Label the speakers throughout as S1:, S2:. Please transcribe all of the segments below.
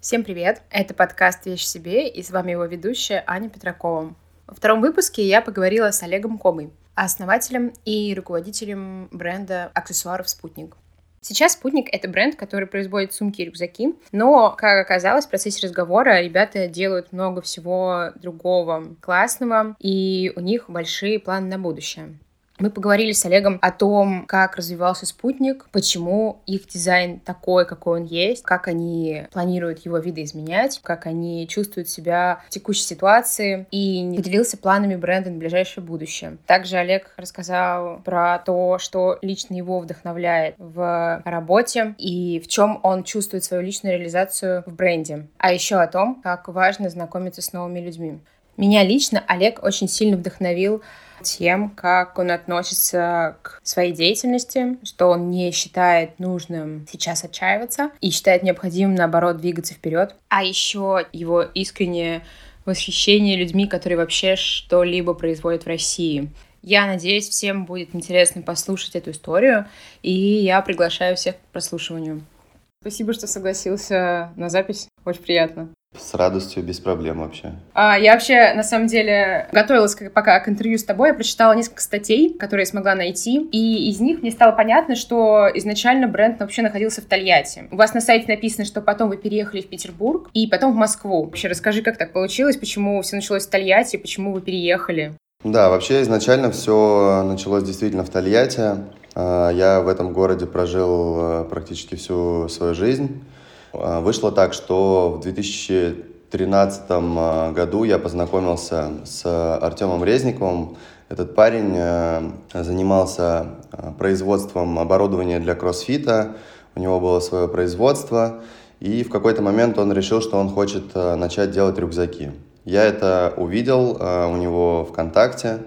S1: Всем привет! Это подкаст «Вещь себе» и с вами его ведущая Аня Петракова. Во втором выпуске я поговорила с Олегом Комой, основателем и руководителем бренда аксессуаров «Спутник». Сейчас «Спутник» — это бренд, который производит сумки и рюкзаки, но, как оказалось, в процессе разговора ребята делают много всего другого классного, и у них большие планы на будущее. Мы поговорили с Олегом о том, как развивался спутник, почему их дизайн такой, какой он есть, как они планируют его видоизменять, как они чувствуют себя в текущей ситуации и поделился планами бренда на ближайшее будущее. Также Олег рассказал про то, что лично его вдохновляет в работе и в чем он чувствует свою личную реализацию в бренде. А еще о том, как важно знакомиться с новыми людьми. Меня лично Олег очень сильно вдохновил тем, как он относится к своей деятельности, что он не считает нужным сейчас отчаиваться и считает необходимым, наоборот, двигаться вперед. А еще его искреннее восхищение людьми, которые вообще что-либо производят в России. Я надеюсь, всем будет интересно послушать эту историю, и я приглашаю всех к прослушиванию. Спасибо, что согласился на запись. Очень приятно.
S2: С радостью, без проблем вообще.
S1: А, я вообще, на самом деле, готовилась к, пока к интервью с тобой, я прочитала несколько статей, которые смогла найти, и из них мне стало понятно, что изначально бренд вообще находился в Тольятти. У вас на сайте написано, что потом вы переехали в Петербург и потом в Москву. Вообще расскажи, как так получилось, почему все началось в Тольятти, почему вы переехали?
S2: Да, вообще изначально все началось действительно в Тольятти. А, я в этом городе прожил э, практически всю свою жизнь. А, вышло так, что в 2013 а, году я познакомился с Артемом Резниковым. Этот парень э, занимался а, производством оборудования для кроссфита, у него было свое производство, и в какой-то момент он решил, что он хочет начать делать рюкзаки. Я это увидел у него ВКонтакте,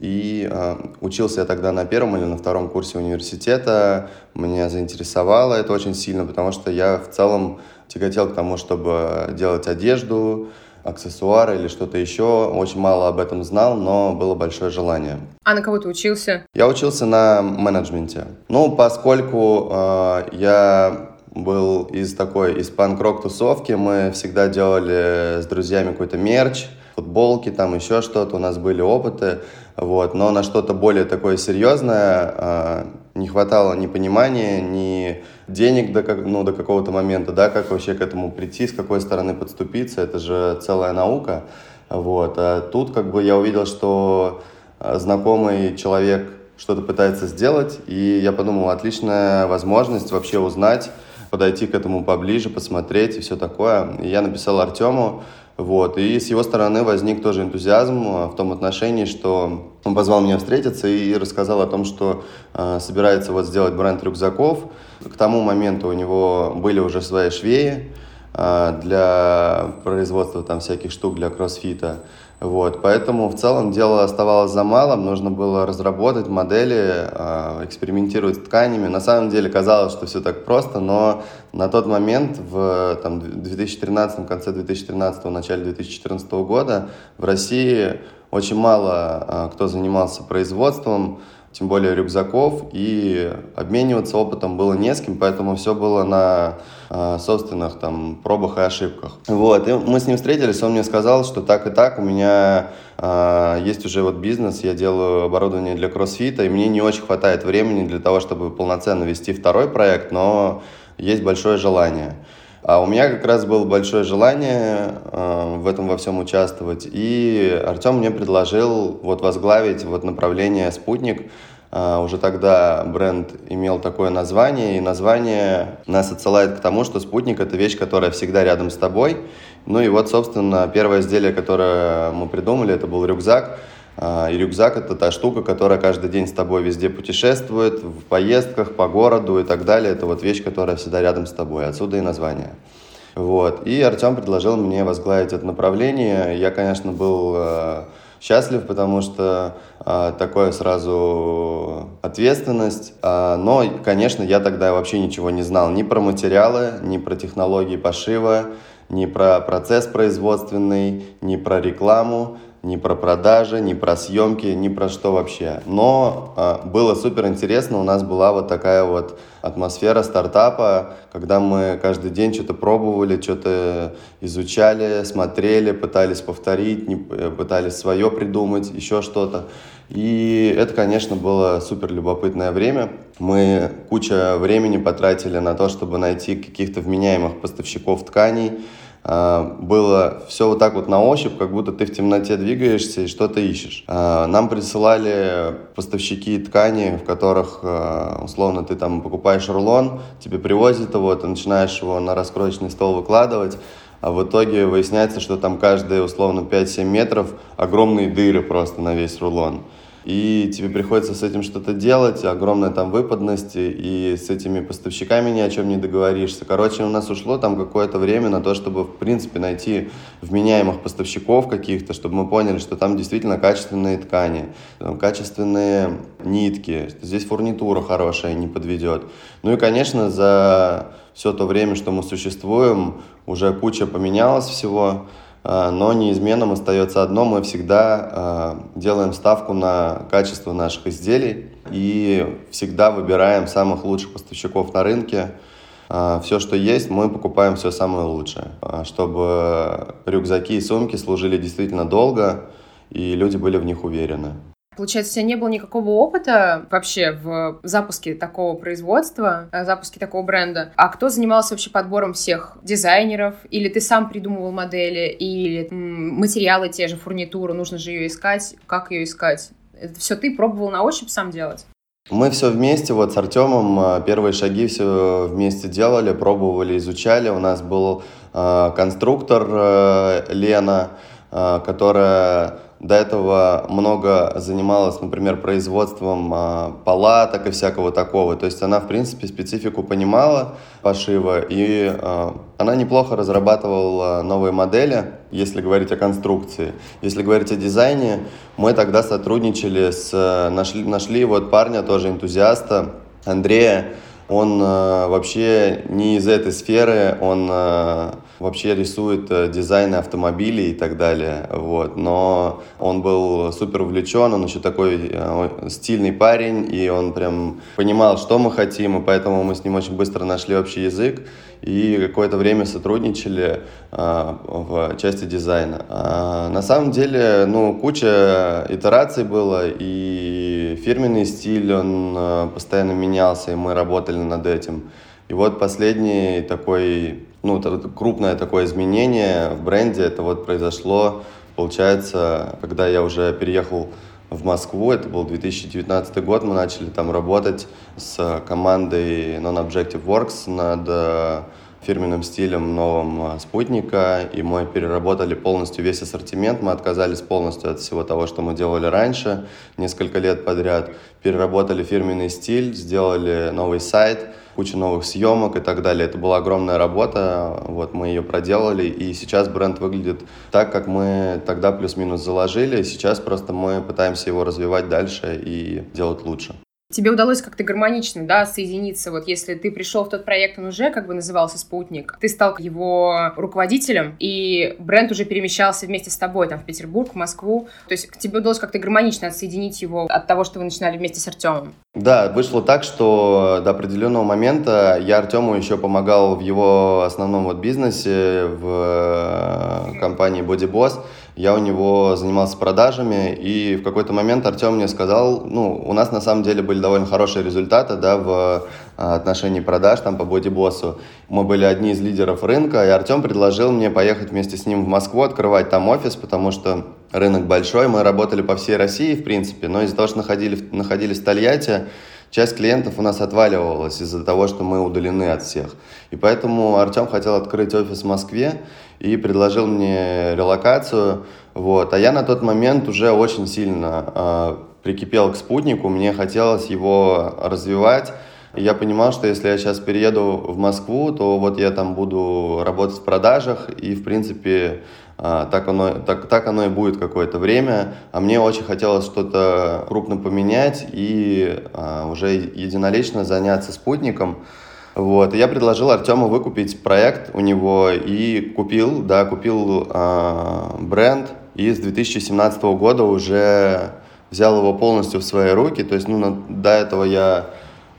S2: и э, учился я тогда на первом или на втором курсе университета. Меня заинтересовало это очень сильно, потому что я в целом тяготел к тому, чтобы делать одежду, аксессуары или что-то еще. Очень мало об этом знал, но было большое желание.
S1: А на кого ты учился?
S2: Я учился на менеджменте. Ну, поскольку э, я был из такой, из панк-рок тусовки, мы всегда делали с друзьями какой-то мерч, футболки, там еще что-то, у нас были опыты, вот, но на что-то более такое серьезное э, не хватало ни понимания, ни денег до, ну, до какого-то момента, да, как вообще к этому прийти, с какой стороны подступиться, это же целая наука, вот, а тут как бы я увидел, что а, знакомый человек что-то пытается сделать, и я подумал, отличная возможность вообще узнать, подойти к этому поближе, посмотреть и все такое. И я написал Артему, вот, и с его стороны возник тоже энтузиазм а, в том отношении, что он позвал меня встретиться и рассказал о том, что э, собирается вот сделать бренд рюкзаков. К тому моменту у него были уже свои швеи э, для производства там всяких штук для кроссфита. Вот, поэтому в целом дело оставалось за малым, нужно было разработать модели, э, экспериментировать с тканями. На самом деле казалось, что все так просто, но на тот момент, в там, 2013, конце 2013, начале 2014 года в России очень мало э, кто занимался производством тем более рюкзаков, и обмениваться опытом было не с кем, поэтому все было на э, собственных там пробах и ошибках. Вот, и мы с ним встретились, он мне сказал, что так и так, у меня э, есть уже вот бизнес, я делаю оборудование для кроссфита, и мне не очень хватает времени для того, чтобы полноценно вести второй проект, но есть большое желание. А у меня как раз было большое желание э, в этом во всем участвовать. И Артем мне предложил вот возглавить вот направление «Спутник». Uh, уже тогда бренд имел такое название, и название нас отсылает к тому, что спутник — это вещь, которая всегда рядом с тобой. Ну и вот, собственно, первое изделие, которое мы придумали, это был рюкзак. А, и рюкзак это та штука, которая каждый день с тобой везде путешествует, в поездках, по городу и так далее. Это вот вещь, которая всегда рядом с тобой. Отсюда и название. Вот. И Артем предложил мне возглавить это направление. Я, конечно, был э, счастлив, потому что э, такое сразу ответственность. Э, но, конечно, я тогда вообще ничего не знал ни про материалы, ни про технологии пошива, ни про процесс производственный, ни про рекламу. Ни про продажи, ни про съемки, ни про что вообще. Но э, было супер интересно, у нас была вот такая вот атмосфера стартапа, когда мы каждый день что-то пробовали, что-то изучали, смотрели, пытались повторить, не, э, пытались свое придумать, еще что-то. И это, конечно, было супер любопытное время. Мы куча времени потратили на то, чтобы найти каких-то вменяемых поставщиков тканей, было все вот так вот на ощупь, как будто ты в темноте двигаешься и что-то ищешь. А, нам присылали поставщики ткани, в которых, а, условно, ты там покупаешь рулон, тебе привозят его, ты начинаешь его на раскроечный стол выкладывать, а в итоге выясняется, что там каждые, условно, 5-7 метров огромные дыры просто на весь рулон и тебе приходится с этим что-то делать, огромная там выпадность, и с этими поставщиками ни о чем не договоришься. Короче, у нас ушло там какое-то время на то, чтобы, в принципе, найти вменяемых поставщиков каких-то, чтобы мы поняли, что там действительно качественные ткани, качественные нитки, здесь фурнитура хорошая не подведет. Ну и, конечно, за все то время, что мы существуем, уже куча поменялось всего, но неизменным остается одно, мы всегда а, делаем ставку на качество наших изделий и всегда выбираем самых лучших поставщиков на рынке. А, все, что есть, мы покупаем все самое лучшее, чтобы рюкзаки и сумки служили действительно долго, и люди были в них уверены.
S1: Получается, у тебя не было никакого опыта вообще в запуске такого производства, э, запуске такого бренда. А кто занимался вообще подбором всех дизайнеров? Или ты сам придумывал модели? Или материалы те же, фурнитуру, нужно же ее искать? Как ее искать? Это все ты пробовал на ощупь сам делать?
S2: Мы все вместе, вот с Артемом э, первые шаги все вместе делали, пробовали, изучали. У нас был э, конструктор э, Лена, э, которая до этого много занималась, например, производством а, палаток и всякого такого. То есть она, в принципе, специфику понимала пошива, и а, она неплохо разрабатывала новые модели, если говорить о конструкции. Если говорить о дизайне, мы тогда сотрудничали с... Нашли, нашли вот парня, тоже энтузиаста, Андрея, он э, вообще не из этой сферы, он э, вообще рисует э, дизайны автомобилей и так далее, вот, но он был супер увлечен, он еще такой э, стильный парень, и он прям понимал, что мы хотим, и поэтому мы с ним очень быстро нашли общий язык, и какое-то время сотрудничали э, в части дизайна. А на самом деле, ну, куча итераций было, и фирменный стиль, он э, постоянно менялся, и мы работали над этим. И вот последний такой, ну, крупное такое изменение в бренде, это вот произошло, получается, когда я уже переехал в Москву. Это был 2019 год. Мы начали там работать с командой Non-Objective Works над э, фирменным стилем новым э, спутника, и мы переработали полностью весь ассортимент, мы отказались полностью от всего того, что мы делали раньше, несколько лет подряд, переработали фирменный стиль, сделали новый сайт, куча новых съемок и так далее. Это была огромная работа, вот мы ее проделали, и сейчас бренд выглядит так, как мы тогда плюс-минус заложили, сейчас просто мы пытаемся его развивать дальше и делать лучше.
S1: Тебе удалось как-то гармонично, да, соединиться. Вот если ты пришел в тот проект, он уже как бы назывался «Спутник», ты стал его руководителем, и бренд уже перемещался вместе с тобой там в Петербург, в Москву. То есть тебе удалось как-то гармонично отсоединить его от того, что вы начинали вместе с Артемом.
S2: Да, вышло так, что до определенного момента я Артему еще помогал в его основном вот бизнесе в э, компании Body Boss я у него занимался продажами, и в какой-то момент Артем мне сказал, ну, у нас на самом деле были довольно хорошие результаты, да, в а, отношении продаж там по бодибоссу. Мы были одни из лидеров рынка, и Артем предложил мне поехать вместе с ним в Москву, открывать там офис, потому что рынок большой, мы работали по всей России, в принципе, но из-за того, что находили, находились в Тольятти, часть клиентов у нас отваливалась из-за того, что мы удалены от всех. И поэтому Артем хотел открыть офис в Москве и предложил мне релокацию. Вот. А я на тот момент уже очень сильно э, прикипел к спутнику, мне хотелось его развивать. И я понимал, что если я сейчас перееду в Москву, то вот я там буду работать в продажах, и, в принципе, а, так оно, так, так оно и будет какое-то время. А мне очень хотелось что-то крупно поменять и а, уже единолично заняться спутником. Вот. И я предложил Артему выкупить проект у него и купил, да, купил э, бренд и с 2017 года уже взял его полностью в свои руки. То есть, ну, до этого я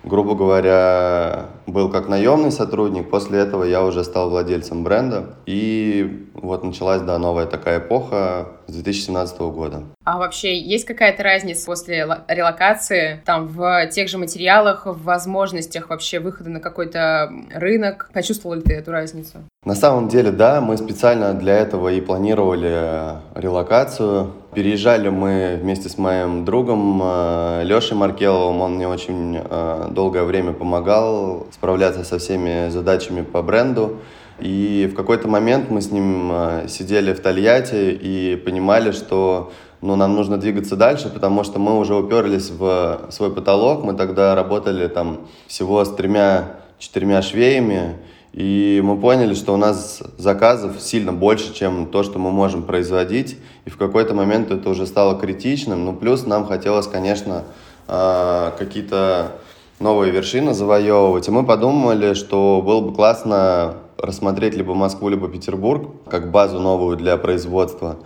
S2: грубо говоря, был как наемный сотрудник. После этого я уже стал владельцем бренда. И вот началась, да, новая такая эпоха с 2017 года.
S1: А вообще есть какая-то разница после релокации там в тех же материалах, в возможностях вообще выхода на какой-то рынок? Почувствовал ли ты эту разницу?
S2: На самом деле, да, мы специально для этого и планировали релокацию. Переезжали мы вместе с моим другом э, Лешей Маркеловым. Он мне очень э, долгое время помогал справляться со всеми задачами по бренду. И в какой-то момент мы с ним э, сидели в Тольятти и понимали, что ну, нам нужно двигаться дальше, потому что мы уже уперлись в свой потолок. Мы тогда работали там всего с тремя-четырьмя швеями, и мы поняли, что у нас заказов сильно больше, чем то, что мы можем производить. И в какой-то момент это уже стало критичным. Ну, плюс нам хотелось, конечно, э, какие-то новые вершины завоевывать. И мы подумали, что было бы классно рассмотреть либо Москву, либо Петербург как базу новую для производства.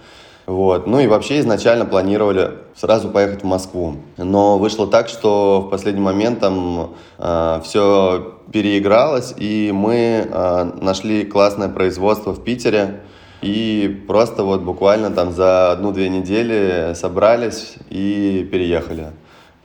S2: Вот. Ну и вообще изначально планировали сразу поехать в Москву. Но вышло так, что в последний момент там э, все переигралось, и мы э, нашли классное производство в Питере. И просто вот буквально там за одну-две недели собрались и переехали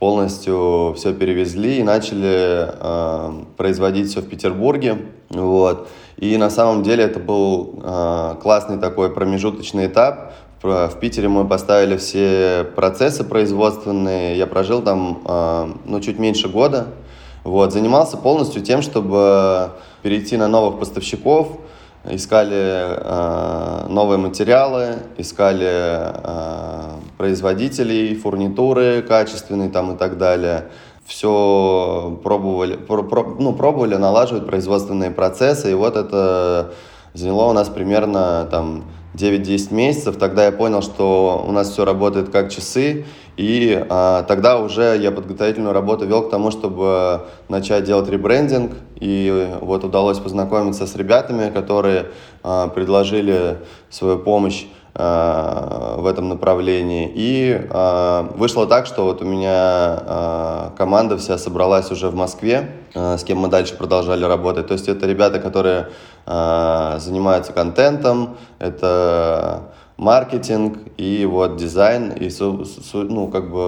S2: полностью все перевезли и начали э, производить все в Петербурге. Вот. И на самом деле это был э, классный такой промежуточный этап. В, Питере мы поставили все процессы производственные. Я прожил там э, ну, чуть меньше года. Вот. Занимался полностью тем, чтобы перейти на новых поставщиков, искали э, новые материалы, искали э, производителей, фурнитуры качественные там и так далее. Все пробовали, про, про, ну, пробовали налаживать производственные процессы, и вот это заняло у нас примерно там 9-10 месяцев. Тогда я понял, что у нас все работает как часы, и а, тогда уже я подготовительную работу вел к тому, чтобы начать делать ребрендинг. И вот удалось познакомиться с ребятами, которые а, предложили свою помощь а, в этом направлении. И а, вышло так, что вот у меня а, команда вся собралась уже в Москве, а, с кем мы дальше продолжали работать. То есть это ребята, которые а, занимаются контентом, это маркетинг и вот дизайн. И, су, су, ну, как бы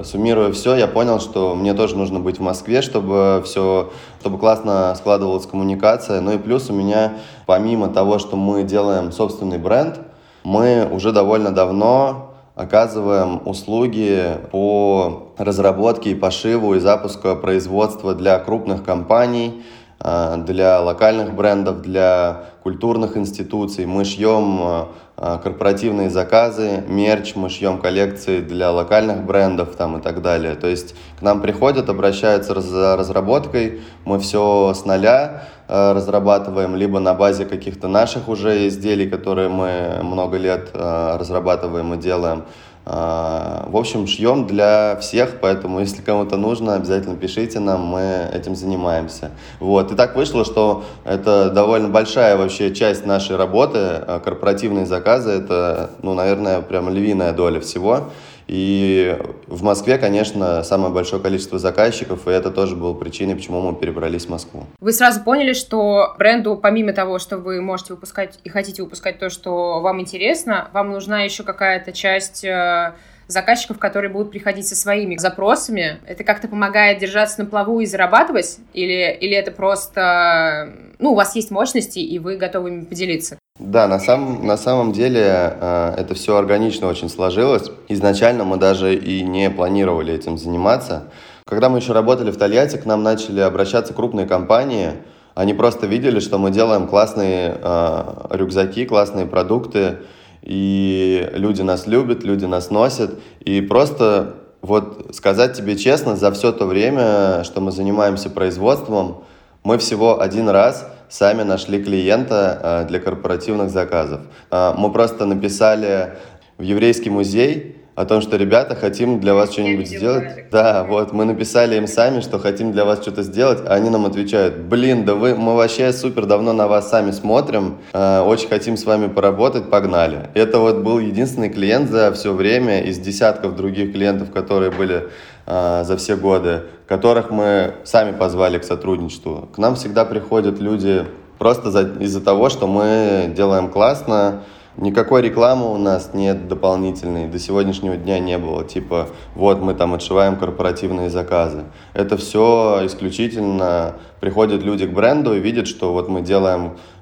S2: э, суммируя все, я понял, что мне тоже нужно быть в Москве, чтобы все, чтобы классно складывалась коммуникация. Ну и плюс у меня, помимо того, что мы делаем собственный бренд, мы уже довольно давно оказываем услуги по разработке и пошиву и запуску производства для крупных компаний, э, для локальных брендов, для культурных институций. Мы шьем э, корпоративные заказы, мерч, мы шьем коллекции для локальных брендов там и так далее. То есть к нам приходят, обращаются за разработкой, мы все с нуля э, разрабатываем, либо на базе каких-то наших уже изделий, которые мы много лет э, разрабатываем и делаем, а, в общем, шьем для всех, поэтому если кому-то нужно, обязательно пишите нам, мы этим занимаемся. Вот. И так вышло, что это довольно большая вообще часть нашей работы, а, корпоративные заказы, это, ну, наверное, прям львиная доля всего. И в Москве, конечно, самое большое количество заказчиков, и это тоже было причиной, почему мы перебрались в Москву.
S1: Вы сразу поняли, что бренду, помимо того, что вы можете выпускать и хотите выпускать то, что вам интересно, вам нужна еще какая-то часть э, заказчиков, которые будут приходить со своими запросами. Это как-то помогает держаться на плаву и зарабатывать? Или, или это просто... Ну, у вас есть мощности, и вы готовы ими поделиться?
S2: Да, на, самом на самом деле э, это все органично очень сложилось. Изначально мы даже и не планировали этим заниматься. Когда мы еще работали в Тольятти, к нам начали обращаться крупные компании. Они просто видели, что мы делаем классные э, рюкзаки, классные продукты, и люди нас любят, люди нас носят. И просто вот сказать тебе честно, за все то время, что мы занимаемся производством, мы всего один раз сами нашли клиента э, для корпоративных заказов. Э, мы просто написали в еврейский музей о том, что ребята, хотим для вас что-нибудь сделать. Да, вот, мы написали им сами, что хотим для вас что-то сделать, а они нам отвечают, блин, да вы, мы вообще супер давно на вас сами смотрим, э, очень хотим с вами поработать, погнали. Это вот был единственный клиент за все время из десятков других клиентов, которые были за все годы, которых мы сами позвали к сотрудничеству. К нам всегда приходят люди просто из-за того, что мы делаем классно, Никакой рекламы у нас нет дополнительной, до сегодняшнего дня не было. Типа, вот мы там отшиваем корпоративные заказы. Это все исключительно приходят люди к бренду и видят, что вот мы делаем э,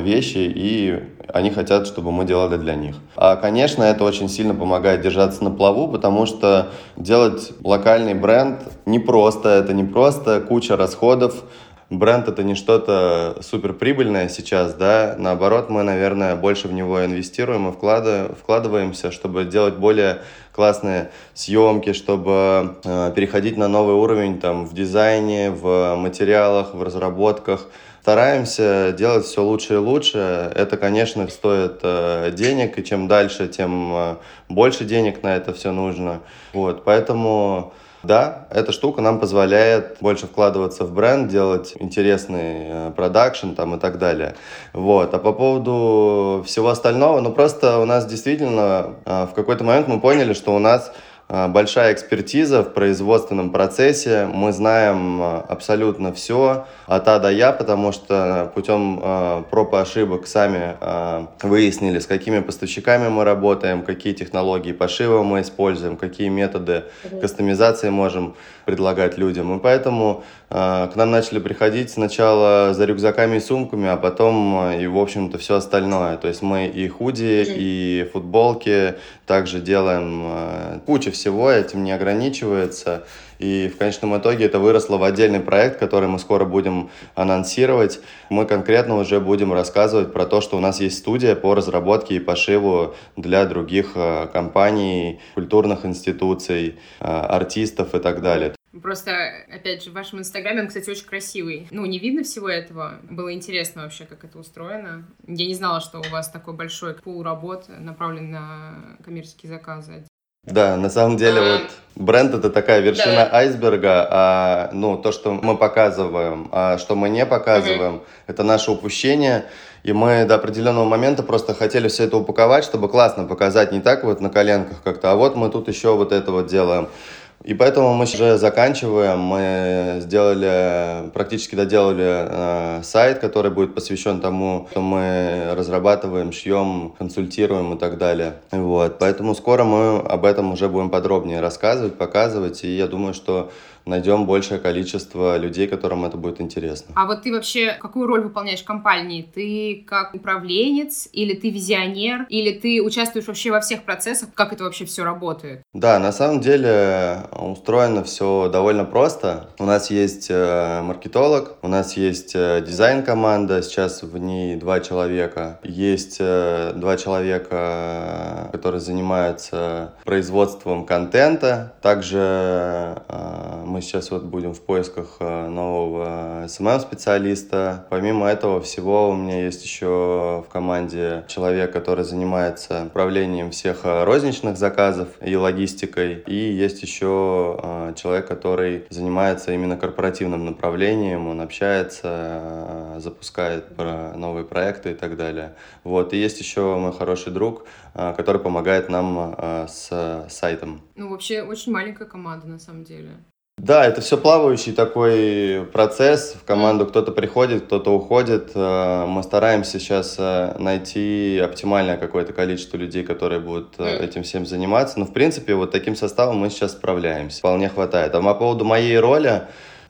S2: вещи, и они хотят, чтобы мы делали для них. А, конечно, это очень сильно помогает держаться на плаву, потому что делать локальный бренд непросто. Это не просто куча расходов, бренд это не что-то супер прибыльное сейчас, да, наоборот, мы, наверное, больше в него инвестируем и вкладываем, вкладываемся, чтобы делать более классные съемки, чтобы э, переходить на новый уровень там в дизайне, в материалах, в разработках. Стараемся делать все лучше и лучше. Это, конечно, стоит э, денег, и чем дальше, тем э, больше денег на это все нужно. Вот, поэтому да, эта штука нам позволяет больше вкладываться в бренд, делать интересный э, продакшн там и так далее. Вот. А по поводу всего остального, ну просто у нас действительно в какой-то момент мы поняли, что у нас большая экспертиза в производственном процессе. Мы знаем а, абсолютно все от А до Я, потому что путем а, проб и ошибок сами выяснили, с какими поставщиками мы работаем, какие технологии пошива мы используем, какие методы кастомизации можем предлагать людям. И поэтому к нам начали приходить сначала за рюкзаками и сумками, а потом и, в общем-то, все остальное. То есть мы и худи, и футболки также делаем куча всего, этим не ограничивается. И в конечном итоге это выросло в отдельный проект, который мы скоро будем анонсировать. Мы конкретно уже будем рассказывать про то, что у нас есть студия по разработке и пошиву для других э, компаний, культурных институций, э, артистов и так далее.
S1: Просто, опять же, в вашем инстаграме он, кстати, очень красивый. Ну, не видно всего этого. Было интересно вообще, как это устроено. Я не знала, что у вас такой большой пул работ направлен на коммерческие заказы.
S2: Да, на самом деле а... вот бренд это такая вершина да. айсберга, а ну то, что мы показываем, а что мы не показываем, угу. это наше упущение. И мы до определенного момента просто хотели все это упаковать, чтобы классно показать, не так вот на коленках как-то, а вот мы тут еще вот это вот делаем. И поэтому мы уже заканчиваем. Мы сделали, практически доделали э, сайт, который будет посвящен тому, что мы разрабатываем, шьем, консультируем и так далее. Вот. Поэтому скоро мы об этом уже будем подробнее рассказывать, показывать. И я думаю, что найдем большее количество людей, которым это будет интересно.
S1: А вот ты вообще какую роль выполняешь в компании? Ты как управленец или ты визионер? Или ты участвуешь вообще во всех процессах? Как это вообще все работает?
S2: Да, на самом деле устроено все довольно просто. У нас есть э, маркетолог, у нас есть э, дизайн-команда, сейчас в ней два человека. Есть э, два человека, которые занимаются производством контента. Также мы сейчас вот будем в поисках э, нового SMM-специалиста. Помимо этого всего у меня есть еще в команде человек, который занимается управлением всех э, розничных заказов и логистикой. И есть еще э, человек, который занимается именно корпоративным направлением. Он общается, запускает новые проекты и так далее. Вот. И есть еще мой хороший друг, который помогает нам с сайтом.
S1: Ну, вообще, очень маленькая команда, на самом деле.
S2: Да, это все плавающий такой процесс. В команду кто-то приходит, кто-то уходит. Э, мы стараемся сейчас э, найти оптимальное какое-то количество людей, которые будут э, этим всем заниматься. Но, в принципе, вот таким составом мы сейчас справляемся. Вполне хватает. А по поводу моей роли,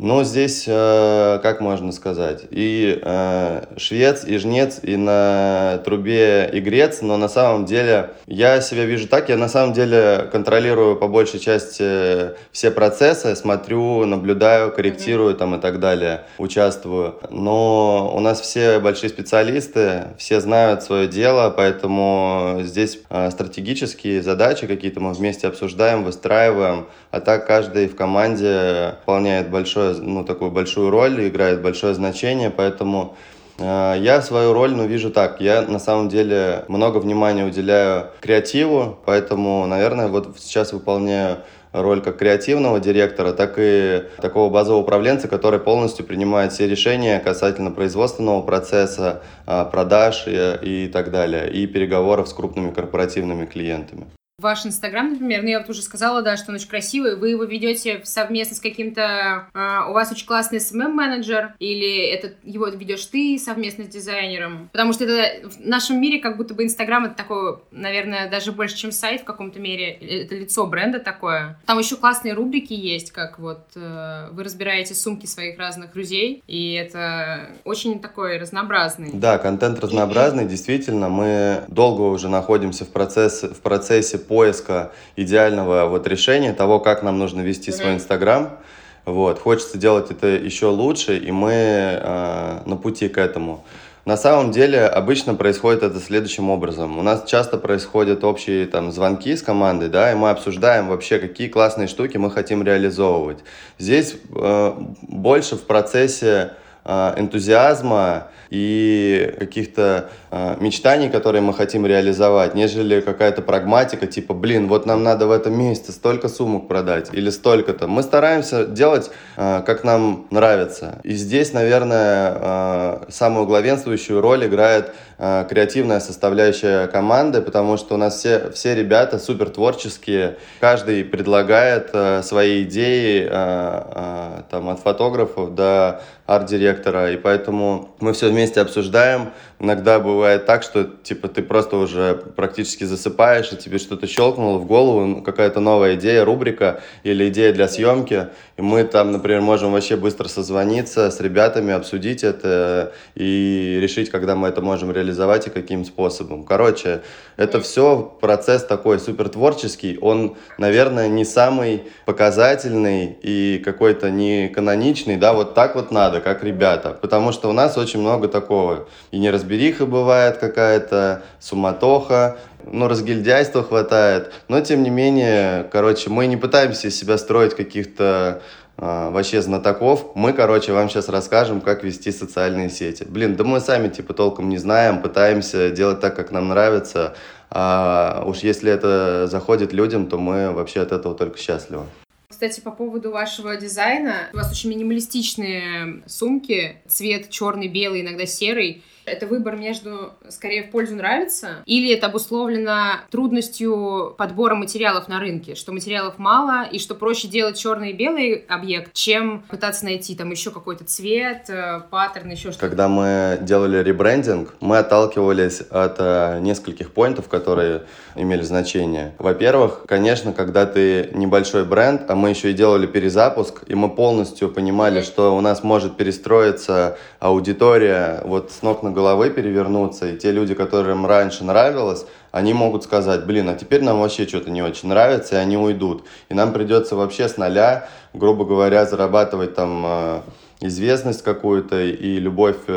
S2: ну, здесь, э, как можно сказать, и э, швец, и жнец, и на трубе игрец, но на самом деле я себя вижу так, я на самом деле контролирую по большей части все процессы, смотрю, наблюдаю, корректирую там и так далее, участвую. Но у нас все большие специалисты, все знают свое дело, поэтому здесь э, стратегические задачи какие-то мы вместе обсуждаем, выстраиваем, а так каждый в команде выполняет большое, ну, такую большую роль, играет большое значение, поэтому Э, я свою роль, ну, вижу так. Я на самом деле много внимания уделяю креативу, поэтому, наверное, вот сейчас выполняю роль как креативного директора, так и такого базового управленца, который полностью принимает все решения касательно производственного процесса, э, продаж и, и так далее, и переговоров с крупными корпоративными клиентами.
S1: Ваш Инстаграм, например, ну я вот уже сказала, да, что он очень красивый, вы его ведете совместно с каким-то... Э, у вас очень классный SMM-менеджер, или это его ведешь ты совместно с дизайнером? Потому что это в нашем мире как будто бы Инстаграм это такое, наверное, даже больше, чем сайт в каком-то мере, это лицо бренда такое. Там еще классные рубрики есть, как вот э, вы разбираете сумки своих разных друзей, и это очень такой разнообразный.
S2: Да, контент разнообразный, действительно, мы долго уже находимся в, процесс, в процессе поиска идеального вот решения того, как нам нужно вести свой Инстаграм. Вот. Хочется делать это еще лучше, и мы э, на пути к этому. На самом деле обычно происходит это следующим образом. У нас часто происходят общие там звонки с командой, да, и мы обсуждаем вообще, какие классные штуки мы хотим реализовывать. Здесь э, больше в процессе э, энтузиазма и каких-то э, мечтаний, которые мы хотим реализовать, нежели какая-то прагматика, типа, блин, вот нам надо в этом месяце столько сумок продать или столько-то. Мы стараемся делать, э, как нам нравится. И здесь, наверное, э, самую главенствующую роль играет э, креативная составляющая команды, потому что у нас все, все ребята супер творческие, каждый предлагает э, свои идеи, э, э, там, от фотографов до арт-директора, и поэтому мы все вместе обсуждаем. Иногда бывает так, что типа ты просто уже практически засыпаешь, и тебе что-то щелкнуло в голову, ну, какая-то новая идея, рубрика или идея для съемки, и мы там, например, можем вообще быстро созвониться с ребятами, обсудить это и решить, когда мы это можем реализовать и каким способом. Короче, это все процесс такой супер творческий, он, наверное, не самый показательный и какой-то не каноничный, да, вот так вот надо, как ребята. Потому что у нас очень много такого. И неразбериха бывает какая-то, суматоха, ну, разгильдяйства хватает. Но, тем не менее, короче, мы не пытаемся из себя строить каких-то а, вообще знатоков. Мы, короче, вам сейчас расскажем, как вести социальные сети. Блин, да мы сами, типа, толком не знаем, пытаемся делать так, как нам нравится. А уж если это заходит людям, то мы вообще от этого только счастливы.
S1: Кстати, по поводу вашего дизайна, у вас очень минималистичные сумки, цвет черный, белый, иногда серый. Это выбор между, скорее, в пользу нравится, или это обусловлено трудностью подбора материалов на рынке, что материалов мало, и что проще делать черный и белый объект, чем пытаться найти там еще какой-то цвет, э, паттерн, еще что-то.
S2: Когда мы делали ребрендинг, мы отталкивались от э, нескольких поинтов, которые имели значение. Во-первых, конечно, когда ты небольшой бренд, а мы еще и делали перезапуск, и мы полностью понимали, что у нас может перестроиться аудитория вот с ног на головы перевернуться, и те люди, которым раньше нравилось, они могут сказать, блин, а теперь нам вообще что-то не очень нравится, и они уйдут. И нам придется вообще с нуля, грубо говоря, зарабатывать там э, известность какую-то и любовь э,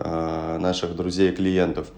S2: э, наших друзей и клиентов.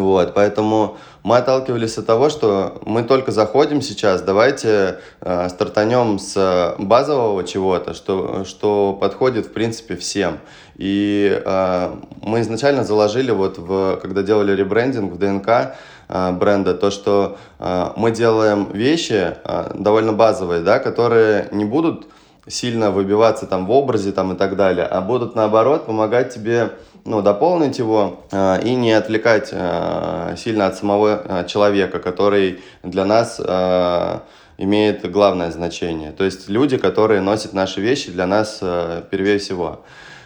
S2: Вот, поэтому мы отталкивались от того, что мы только заходим сейчас, давайте э, стартанем с базового чего-то, что, что подходит, в принципе, всем. И э, мы изначально заложили, вот в, когда делали ребрендинг в ДНК э, бренда, то, что э, мы делаем вещи э, довольно базовые, да, которые не будут сильно выбиваться там в образе там, и так далее, а будут, наоборот, помогать тебе ну, дополнить его э, и не отвлекать э, сильно от самого э, человека, который для нас э, имеет главное значение. То есть люди, которые носят наши вещи, для нас э, первее всего.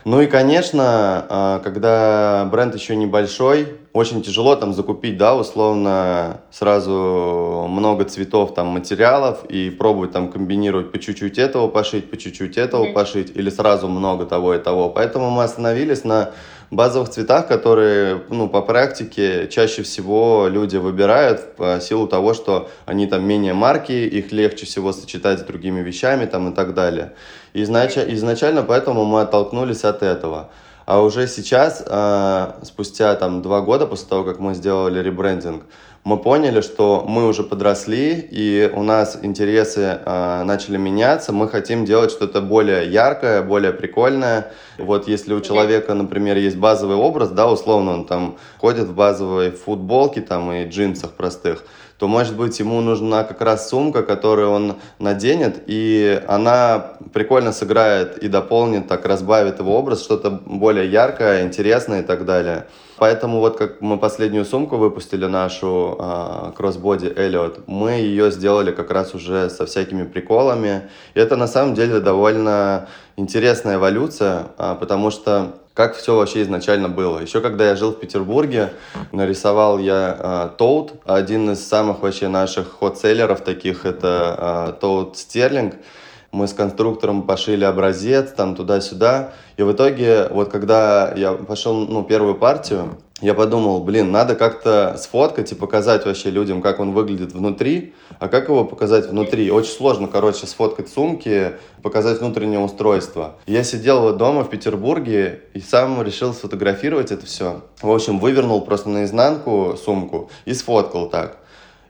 S2: Ну и, конечно, э, когда бренд еще небольшой, очень тяжело там закупить, да, условно, сразу много цветов, там, материалов и пробовать там комбинировать по чуть-чуть этого пошить, по чуть-чуть этого mm-hmm. пошить или сразу много того и того. Поэтому мы остановились на базовых цветах, которые, ну, по практике чаще всего люди выбирают по силу того, что они там менее марки, их легче всего сочетать с другими вещами там и так далее. Изнач... Изначально поэтому мы оттолкнулись от этого. А уже сейчас, э, спустя там два года после того, как мы сделали ребрендинг, мы поняли, что мы уже подросли, и у нас интересы э, начали меняться, мы хотим делать что-то более яркое, более прикольное. Вот если у человека, например, есть базовый образ, да, условно, он там ходит в базовой футболке там и джинсах простых, то, может быть, ему нужна как раз сумка, которую он наденет, и она прикольно сыграет и дополнит, так разбавит его образ, что-то более яркое, интересное и так далее. Поэтому вот как мы последнюю сумку выпустили, нашу кроссбоди Elliot, мы ее сделали как раз уже со всякими приколами. И это на самом деле довольно интересная эволюция, э, потому что как все вообще изначально было. Еще когда я жил в Петербурге, нарисовал я э, Toad, один из самых вообще наших ход-селлеров таких, это э, Toad Sterling. Мы с конструктором пошили образец, там туда-сюда. И в итоге, вот когда я пошел, ну, первую партию, я подумал, блин, надо как-то сфоткать и показать вообще людям, как он выглядит внутри, а как его показать внутри. Очень сложно, короче, сфоткать сумки, показать внутреннее устройство. Я сидел вот дома в Петербурге и сам решил сфотографировать это все. В общем, вывернул просто наизнанку сумку и сфоткал так.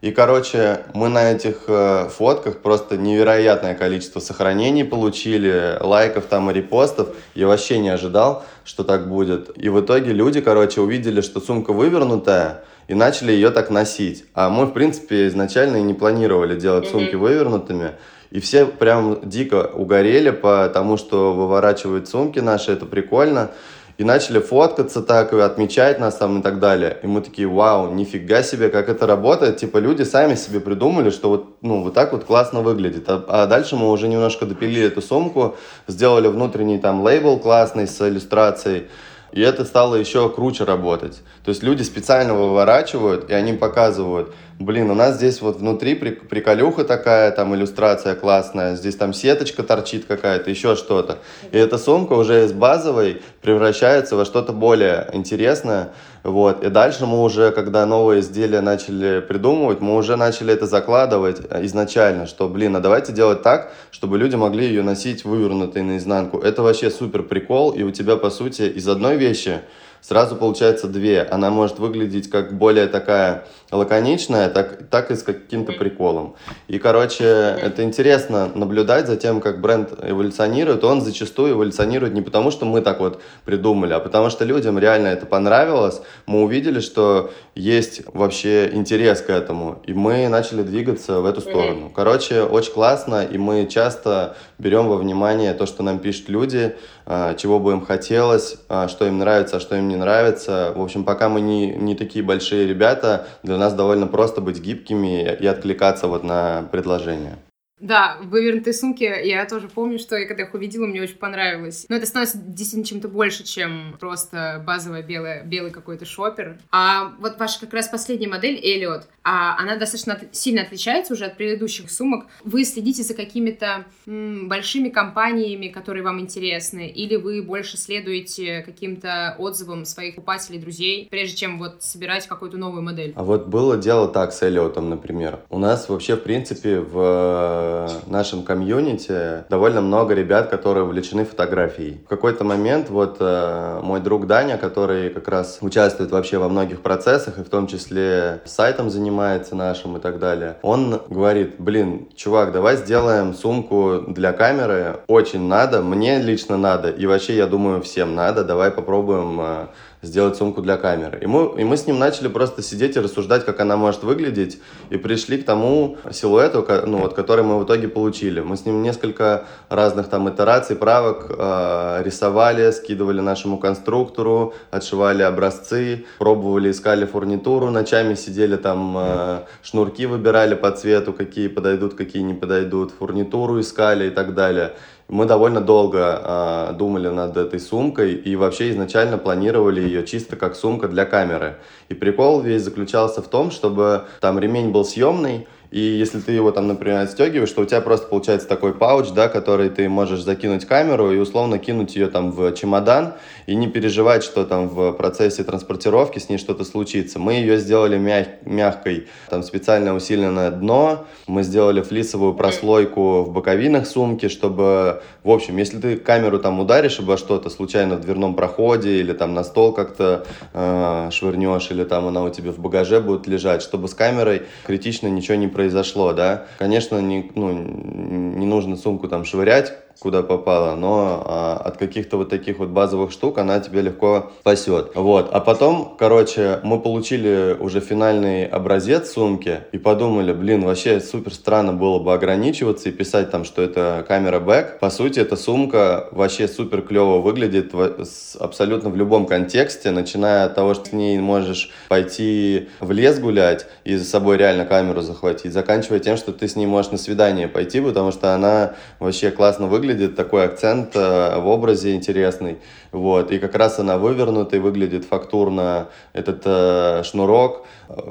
S2: И, короче, мы на этих э, фотках просто невероятное количество сохранений получили, лайков там и репостов. Я вообще не ожидал, что так будет. И в итоге люди, короче, увидели, что сумка вывернутая, и начали ее так носить. А мы, в принципе, изначально и не планировали делать сумки вывернутыми. И все прям дико угорели, потому что выворачивают сумки наши, это прикольно и начали фоткаться так, и отмечать нас там и так далее. И мы такие, вау, нифига себе, как это работает. Типа люди сами себе придумали, что вот, ну, вот так вот классно выглядит. А, а дальше мы уже немножко допилили эту сумку, сделали внутренний там лейбл классный с иллюстрацией. И это стало еще круче работать. То есть люди специально выворачивают, и они показывают, блин, у нас здесь вот внутри приколюха такая, там иллюстрация классная, здесь там сеточка торчит какая-то, еще что-то. И эта сумка уже из базовой превращается во что-то более интересное. Вот. И дальше мы уже, когда новые изделия начали придумывать, мы уже начали это закладывать изначально, что, блин, а давайте делать так, чтобы люди могли ее носить вывернутой наизнанку. Это вообще супер прикол, и у тебя, по сути, из одной вещи сразу получается две. Она может выглядеть как более такая лаконичная, так, так и с каким-то приколом. И, короче, это интересно наблюдать за тем, как бренд эволюционирует. Он зачастую эволюционирует не потому, что мы так вот придумали, а потому что людям реально это понравилось. Мы увидели, что есть вообще интерес к этому, и мы начали двигаться в эту сторону. Короче, очень классно, и мы часто берем во внимание то, что нам пишут люди, а, чего бы им хотелось, а, что им нравится, а что им не нравится. В общем, пока мы не, не такие большие ребята, для нас довольно просто быть гибкими и откликаться вот на предложения.
S1: Да, вывернутые сумки, я тоже помню, что я когда их увидела, мне очень понравилось. Но это становится действительно чем-то больше, чем просто базовая белая, белый какой-то шопер. А вот ваша как раз последняя модель, Elliot, а она достаточно сильно отличается уже от предыдущих сумок. Вы следите за какими-то м, большими компаниями, которые вам интересны, или вы больше следуете каким-то отзывам своих покупателей, друзей, прежде чем вот собирать какую-то новую модель?
S2: А вот было дело так с Elliot, например. У нас вообще, в принципе, в нашем комьюнити довольно много ребят, которые увлечены фотографией. В какой-то момент вот э, мой друг Даня, который как раз участвует вообще во многих процессах, и в том числе сайтом занимается нашим и так далее, он говорит, блин, чувак, давай сделаем сумку для камеры, очень надо, мне лично надо, и вообще, я думаю, всем надо, давай попробуем э, сделать сумку для камеры. И мы, и мы с ним начали просто сидеть и рассуждать, как она может выглядеть, и пришли к тому силуэту, ну, вот, который мы в итоге получили. Мы с ним несколько разных там итераций, правок э, рисовали, скидывали нашему конструктору, отшивали образцы, пробовали, искали фурнитуру, ночами сидели там, э, шнурки выбирали по цвету, какие подойдут, какие не подойдут, фурнитуру искали и так далее. Мы довольно долго э, думали над этой сумкой и вообще изначально планировали ее чисто как сумка для камеры. И прикол весь заключался в том, чтобы там ремень был съемный, и если ты его там, например, отстегиваешь, то у тебя просто получается такой пауч, да, который ты можешь закинуть камеру и условно кинуть ее там в чемодан и не переживать, что там в процессе транспортировки с ней что-то случится. Мы ее сделали мяг мягкой, там специально усиленное дно, мы сделали флисовую прослойку в боковинах сумки, чтобы, в общем, если ты камеру там ударишь обо что-то случайно в дверном проходе или там на стол как-то э, швырнешь, или там она у тебя в багаже будет лежать, чтобы с камерой критично ничего не произошло, да. Конечно, не, ну, не нужно сумку там швырять, куда попало, но а, от каких-то вот таких вот базовых штук она тебя легко спасет. Вот. А потом, короче, мы получили уже финальный образец сумки и подумали, блин, вообще супер странно было бы ограничиваться и писать там, что это камера бэк. По сути, эта сумка вообще супер клево выглядит в, с, абсолютно в любом контексте, начиная от того, что с ней можешь пойти в лес гулять и за собой реально камеру захватить, заканчивая тем, что ты с ней можешь на свидание пойти, потому что она вообще классно выглядит выглядит, такой акцент э, в образе интересный. Вот. И как раз она вывернутый, выглядит фактурно. Этот э, шнурок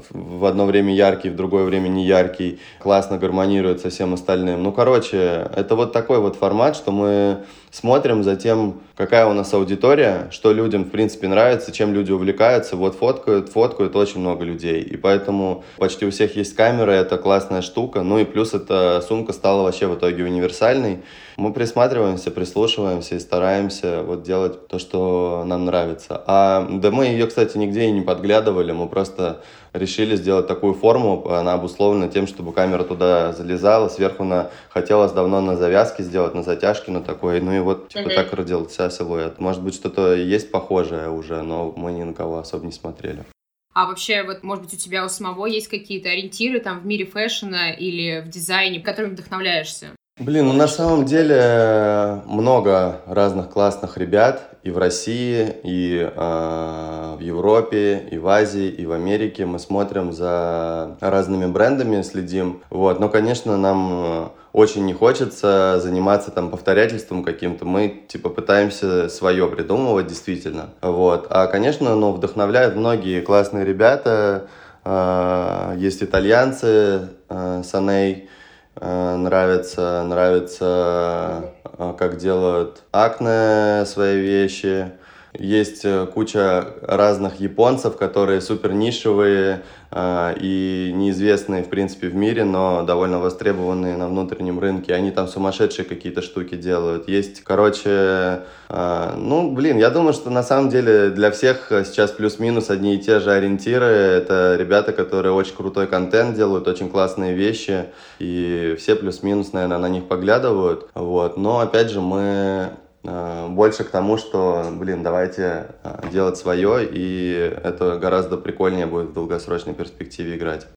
S2: в одно время яркий, в другое время не яркий, классно гармонирует со всем остальным. Ну, короче, это вот такой вот формат, что мы смотрим за тем, какая у нас аудитория, что людям, в принципе, нравится, чем люди увлекаются. Вот фоткают, фоткают очень много людей. И поэтому почти у всех есть камера, это классная штука. Ну и плюс эта сумка стала вообще в итоге универсальной. Мы присматриваемся, прислушиваемся и стараемся вот делать то, что нам нравится. А да мы ее, кстати, нигде и не подглядывали, мы просто решили сделать такую форму, она обусловлена тем, чтобы камера туда залезала, сверху на хотелось давно на завязке сделать, на затяжке, на такой, ну и вот типа mm-hmm. так родился силуэт. Может быть, что-то есть похожее уже, но мы ни на кого особо не смотрели.
S1: А вообще, вот, может быть, у тебя у самого есть какие-то ориентиры там в мире фэшена или в дизайне, которыми вдохновляешься?
S2: Блин, ну на самом деле много разных классных ребят и в России, и э, в Европе, и в Азии, и в Америке. Мы смотрим за разными брендами, следим. Вот. Но, конечно, нам очень не хочется заниматься там повторятельством каким-то. Мы, типа, пытаемся свое придумывать, действительно. Вот. А, конечно, ну, вдохновляют многие классные ребята. Э, есть итальянцы, э, Саней, Э, нравится, нравится, э, как делают Акне свои вещи. Есть э, куча разных японцев, которые супер нишевые, а, и неизвестные, в принципе, в мире, но довольно востребованные на внутреннем рынке. Они там сумасшедшие какие-то штуки делают. Есть, короче, а, ну, блин, я думаю, что на самом деле для всех сейчас плюс-минус одни и те же ориентиры. Это ребята, которые очень крутой контент делают, очень классные вещи, и все плюс-минус, наверное, на них поглядывают. Вот. Но, опять же, мы Э, больше к тому, что, блин, давайте э, делать свое, и это гораздо прикольнее будет в долгосрочной перспективе играть.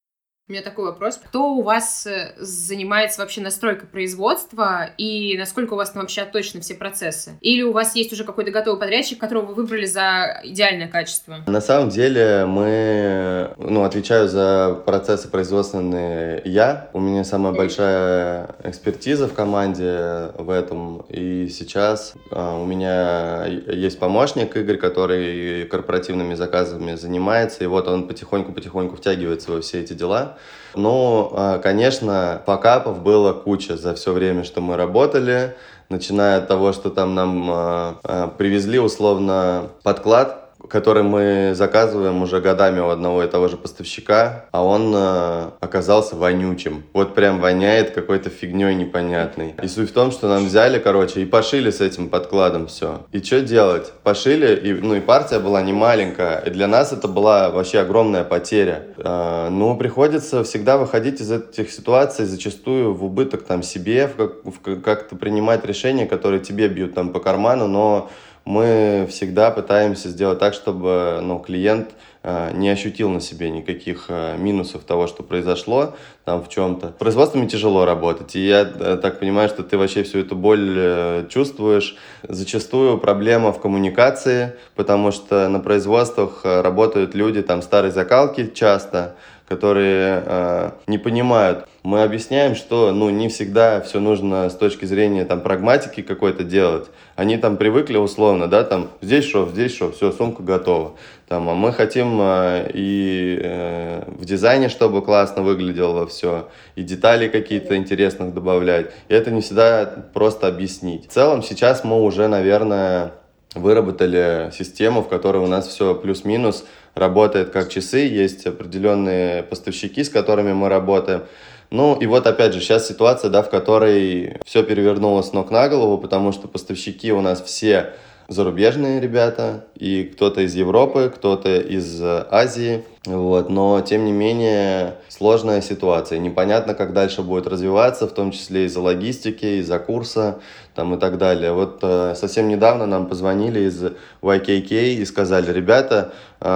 S1: У меня такой вопрос. Кто у вас э, занимается вообще настройкой производства и насколько у вас там вообще точно все процессы? Или у вас есть уже какой-то готовый подрядчик, которого вы выбрали за идеальное качество?
S2: На самом деле мы, ну, отвечаю за процессы производственные я. У меня самая большая экспертиза в команде в этом. И сейчас у меня есть помощник Игорь, который корпоративными заказами занимается. И вот он потихоньку-потихоньку втягивается во все эти дела. Ну, а, конечно, покапов было куча за все время, что мы работали, начиная от того, что там нам а, привезли условно подклад который мы заказываем уже годами у одного и того же поставщика, а он э, оказался вонючим. Вот прям воняет какой-то фигней непонятной. И суть в том, что нам взяли, короче, и пошили с этим подкладом все. И что делать? Пошили, и, ну и партия была не маленькая, и для нас это была вообще огромная потеря. Э, ну, приходится всегда выходить из этих ситуаций, зачастую в убыток там себе, в как, как-то принимать решения, которые тебе бьют там по карману, но мы всегда пытаемся сделать так, чтобы ну, клиент э, не ощутил на себе никаких э, минусов того, что произошло там в чем-то. Производствами тяжело работать, и я э, так понимаю, что ты вообще всю эту боль чувствуешь. Зачастую проблема в коммуникации, потому что на производствах работают люди там старой закалки часто, которые э, не понимают. Мы объясняем, что ну, не всегда все нужно с точки зрения там, прагматики какой-то делать. Они там привыкли условно, да, там здесь шов, здесь шов, все, сумка готова. Там, а мы хотим э, и э, в дизайне, чтобы классно выглядело все, и детали какие-то интересных добавлять. И это не всегда просто объяснить. В целом сейчас мы уже, наверное, выработали систему, в которой у нас все плюс-минус работает как часы, есть определенные поставщики, с которыми мы работаем. Ну и вот опять же сейчас ситуация, да, в которой все перевернулось ног на голову, потому что поставщики у нас все зарубежные ребята, и кто-то из Европы, кто-то из Азии, вот, но тем не менее сложная ситуация. Непонятно, как дальше будет развиваться, в том числе из-за логистики, из-за курса там, и так далее. Вот э, совсем недавно нам позвонили из YKK и сказали, ребята, э,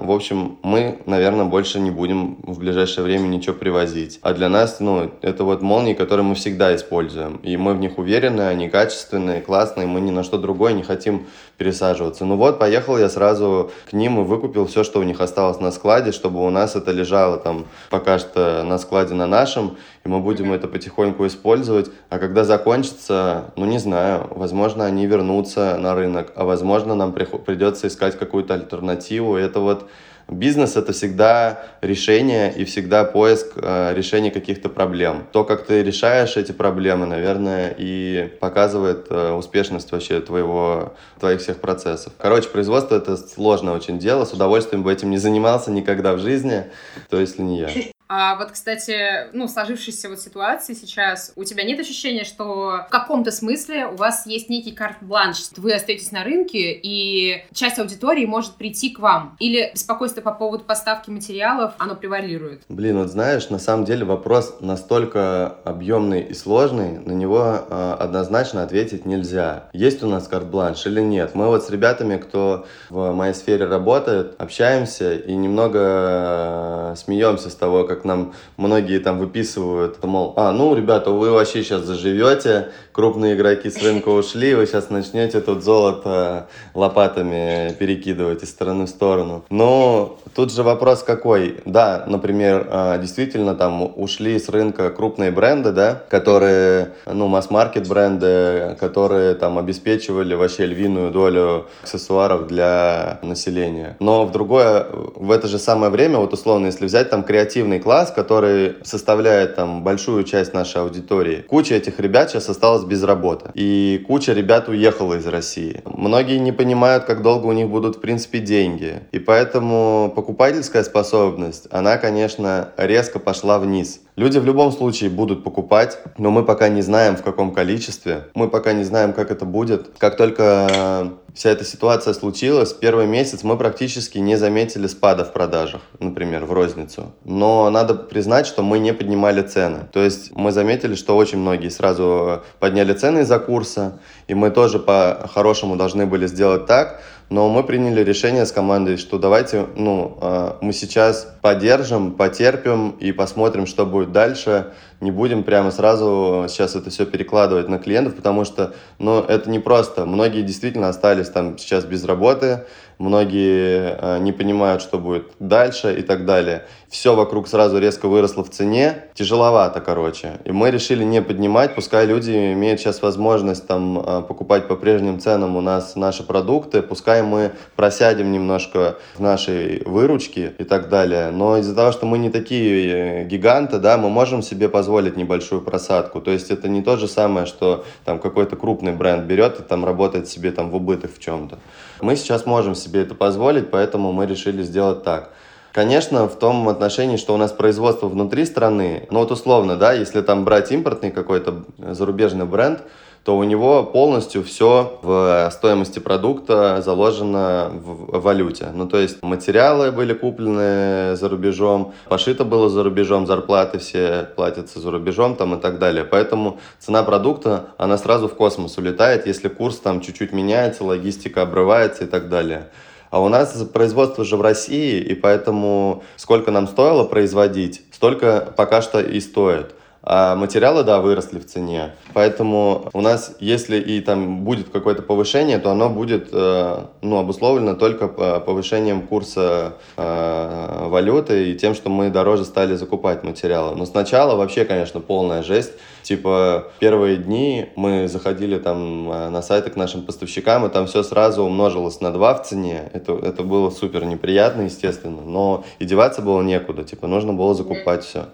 S2: в общем, мы, наверное, больше не будем в ближайшее время ничего привозить. А для нас, ну, это вот молнии, которые мы всегда используем. И мы в них уверены, они качественные, классные, мы ни на что другое не хотим пересаживаться. Ну вот, поехал я сразу к ним и выкупил все, что у них осталось на складе, чтобы у нас это лежало там пока что на складе на нашем, и мы будем это потихоньку использовать. А когда закончится, ну не знаю, возможно, они вернутся на рынок, а возможно, нам придется искать какую-то альтернативу. Это вот Бизнес — это всегда решение и всегда поиск э, решения каких-то проблем. То, как ты решаешь эти проблемы, наверное, и показывает э, успешность вообще твоего, твоих всех процессов. Короче, производство — это сложное очень дело. С удовольствием бы этим не занимался никогда в жизни, то если не я.
S1: А вот, кстати, ну, сложившейся вот ситуации сейчас, у тебя нет ощущения, что в каком-то смысле у вас есть некий карт-бланш, вы остаетесь на рынке, и часть аудитории может прийти к вам? Или беспокойство по поводу поставки материалов, оно превалирует?
S2: Блин, вот знаешь, на самом деле вопрос настолько объемный и сложный, на него э, однозначно ответить нельзя. Есть у нас карт-бланш или нет? Мы вот с ребятами, кто в моей сфере работает, общаемся и немного э, смеемся с того, как как нам многие там выписывают, мол, а, ну, ребята, вы вообще сейчас заживете, крупные игроки с рынка ушли, вы сейчас начнете тут золото лопатами перекидывать из стороны в сторону. Но тут же вопрос какой? Да, например, а, действительно там ушли с рынка крупные бренды, да, которые, ну, масс-маркет бренды, которые там обеспечивали вообще львиную долю аксессуаров для населения. Но в другое, в это же самое время, вот условно, если взять там креативный класс, который составляет там большую часть нашей аудитории. Куча этих ребят сейчас осталась без работы. И куча ребят уехала из России. Многие не понимают, как долго у них будут, в принципе, деньги. И поэтому покупательская способность, она, конечно, резко пошла вниз. Люди в любом случае будут покупать, но мы пока не знаем в каком количестве. Мы пока не знаем, как это будет. Как только вся эта ситуация случилась, первый месяц мы практически не заметили спада в продажах, например, в розницу. Но надо признать, что мы не поднимали цены. То есть мы заметили, что очень многие сразу подняли цены из-за курса, и мы тоже по-хорошему должны были сделать так, но мы приняли решение с командой, что давайте, ну, а, мы сейчас поддержим, потерпим и посмотрим, что будет дальше. Не будем прямо сразу сейчас это все перекладывать на клиентов, потому что, ну, это не просто. Многие действительно остались там сейчас без работы, многие э, не понимают, что будет дальше и так далее. Все вокруг сразу резко выросло в цене, тяжеловато, короче. И мы решили не поднимать, пускай люди имеют сейчас возможность там э, покупать по прежним ценам у нас наши продукты, пускай мы просядем немножко в нашей выручке и так далее. Но из-за того, что мы не такие э, гиганты, да, мы можем себе позволить небольшую просадку. То есть это не то же самое, что там какой-то крупный бренд берет и там работает себе там в убыток в чем-то. Мы сейчас можем себе это позволить, поэтому мы решили сделать так. Конечно, в том отношении, что у нас производство внутри страны, ну вот условно, да, если там брать импортный какой-то зарубежный бренд, то у него полностью все в стоимости продукта заложено в валюте. Ну, то есть материалы были куплены за рубежом, пошито было за рубежом, зарплаты все платятся за рубежом там и так далее. Поэтому цена продукта, она сразу в космос улетает, если курс там чуть-чуть меняется, логистика обрывается и так далее. А у нас производство же в России, и поэтому сколько нам стоило производить, столько пока что и стоит. А материалы, да, выросли в цене. Поэтому у нас, если и там будет какое-то повышение, то оно будет э, ну, обусловлено только повышением курса э, валюты и тем, что мы дороже стали закупать материалы. Но сначала вообще, конечно, полная жесть. Типа, первые дни мы заходили там э, на сайты к нашим поставщикам, и там все сразу умножилось на 2 в цене. Это, это было супер неприятно, естественно, но и деваться было некуда. Типа, нужно было закупать все.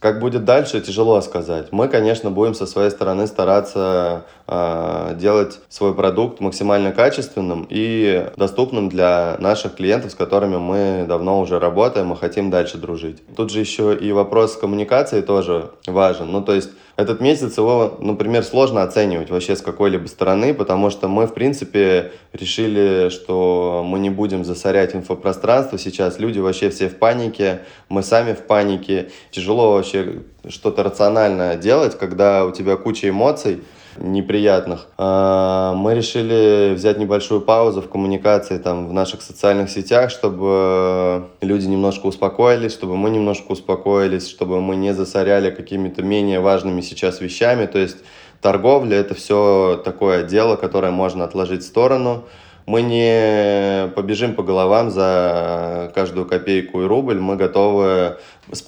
S2: Как будет дальше, тяжело сказать. Мы, конечно, будем со своей стороны стараться э, делать свой продукт максимально качественным и доступным для наших клиентов, с которыми мы давно уже работаем и хотим дальше дружить. Тут же еще и вопрос коммуникации тоже важен. Ну, то есть этот месяц его, например, сложно оценивать вообще с какой-либо стороны, потому что мы, в принципе, решили, что мы не будем засорять инфопространство сейчас. Люди вообще все в панике, мы сами в панике. Тяжело вообще что-то рациональное делать, когда у тебя куча эмоций, неприятных. А, мы решили взять небольшую паузу в коммуникации там в наших социальных сетях, чтобы люди немножко успокоились, чтобы мы немножко успокоились, чтобы мы не засоряли какими-то менее важными сейчас вещами. То есть торговля это все такое дело, которое можно отложить в сторону мы не побежим по головам за каждую копейку и рубль, мы готовы,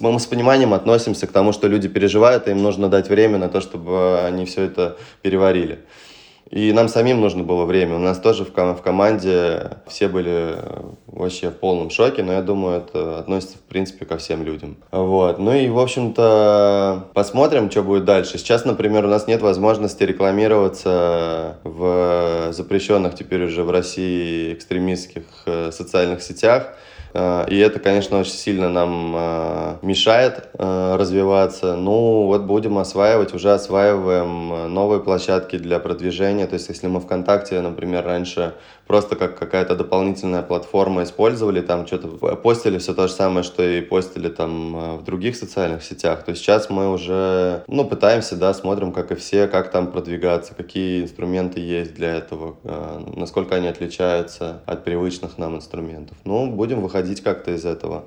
S2: мы с пониманием относимся к тому, что люди переживают, и им нужно дать время на то, чтобы они все это переварили. И нам самим нужно было время. У нас тоже в, ком- в команде все были вообще в полном шоке, но я думаю, это относится, в принципе, ко всем людям. Вот. Ну и, в общем-то, посмотрим, что будет дальше. Сейчас, например, у нас нет возможности рекламироваться в запрещенных теперь уже в России экстремистских э, социальных сетях. Э, и это, конечно, очень сильно нам э, мешает э, развиваться. Ну, вот будем осваивать, уже осваиваем новые площадки для продвижения. То есть, если мы ВКонтакте, например, раньше просто как какая-то дополнительная платформа использовали, там что-то постили все то же самое, что и постили там в других социальных сетях, то сейчас мы уже, ну, пытаемся, да, смотрим, как и все, как там продвигаться, какие инструменты есть для этого, насколько они отличаются от привычных нам инструментов. Ну, будем выходить выходить как-то из этого.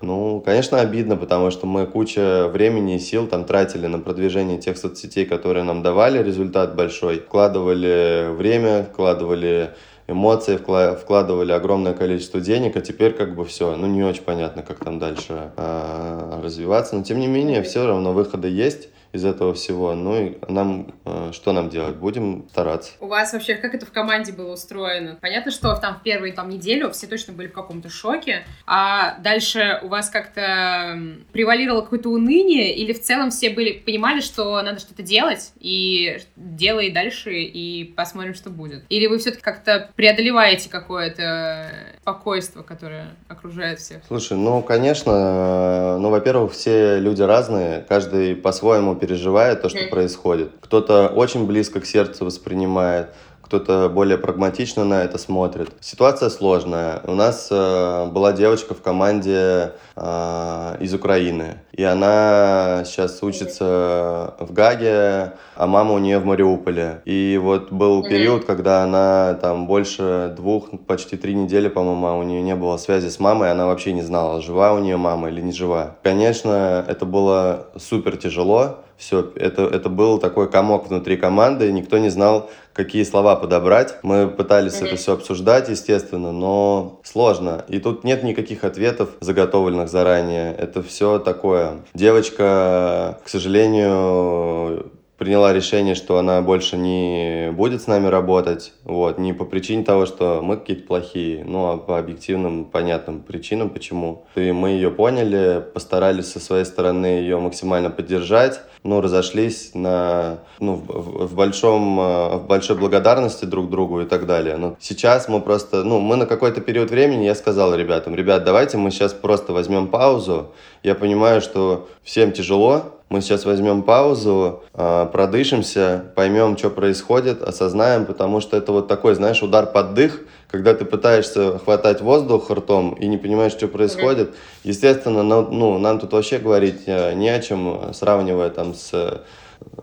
S2: Ну, конечно, обидно, потому что мы куча времени и сил там тратили на продвижение тех соцсетей, которые нам давали результат большой. Вкладывали время, вкладывали эмоции, вкладывали огромное количество денег, а теперь как бы все, ну не очень понятно, как там дальше э, развиваться. Но тем не менее, все равно выходы есть из этого всего. Ну и нам, э, что нам делать? Будем стараться.
S1: У вас вообще как это в команде было устроено? Понятно, что там в первые там неделю все точно были в каком-то шоке, а дальше у вас как-то превалировало какое-то уныние или в целом все были понимали, что надо что-то делать и делай дальше и посмотрим, что будет? Или вы все-таки как-то преодолеваете какое-то спокойство, которое окружает всех?
S2: Слушай, ну, конечно, э, ну, во-первых, все люди разные, каждый по-своему переживает то, что mm. происходит. Кто-то очень близко к сердцу воспринимает, кто-то более прагматично на это смотрит. Ситуация сложная. У нас э, была девочка в команде э, из Украины, и она сейчас учится в Гаге, а мама у нее в Мариуполе. И вот был период, когда она там больше двух, почти три недели, по-моему, а у нее не было связи с мамой, она вообще не знала, жива у нее мама или не жива. Конечно, это было супер тяжело, все, это, это был такой комок внутри команды, никто не знал, какие слова подобрать. Мы пытались mm-hmm. это все обсуждать, естественно, но сложно. И тут нет никаких ответов, заготовленных заранее. Это все такое. Девочка, к сожалению, приняла решение, что она больше не будет с нами работать, вот, не по причине того, что мы какие-то плохие, ну, а по объективным, понятным причинам, почему. И мы ее поняли, постарались со своей стороны ее максимально поддержать, ну, разошлись на, ну, в, в большом, э, в большой благодарности друг другу и так далее. Но сейчас мы просто, ну, мы на какой-то период времени, я сказал ребятам, ребят, давайте мы сейчас просто возьмем паузу. Я понимаю, что всем тяжело, мы сейчас возьмем паузу, а, продышимся, поймем, что происходит, осознаем, потому что это вот такой, знаешь, удар под дых, когда ты пытаешься хватать воздух ртом и не понимаешь, что происходит. Естественно, ну, нам тут вообще говорить э, не о чем, сравнивая там с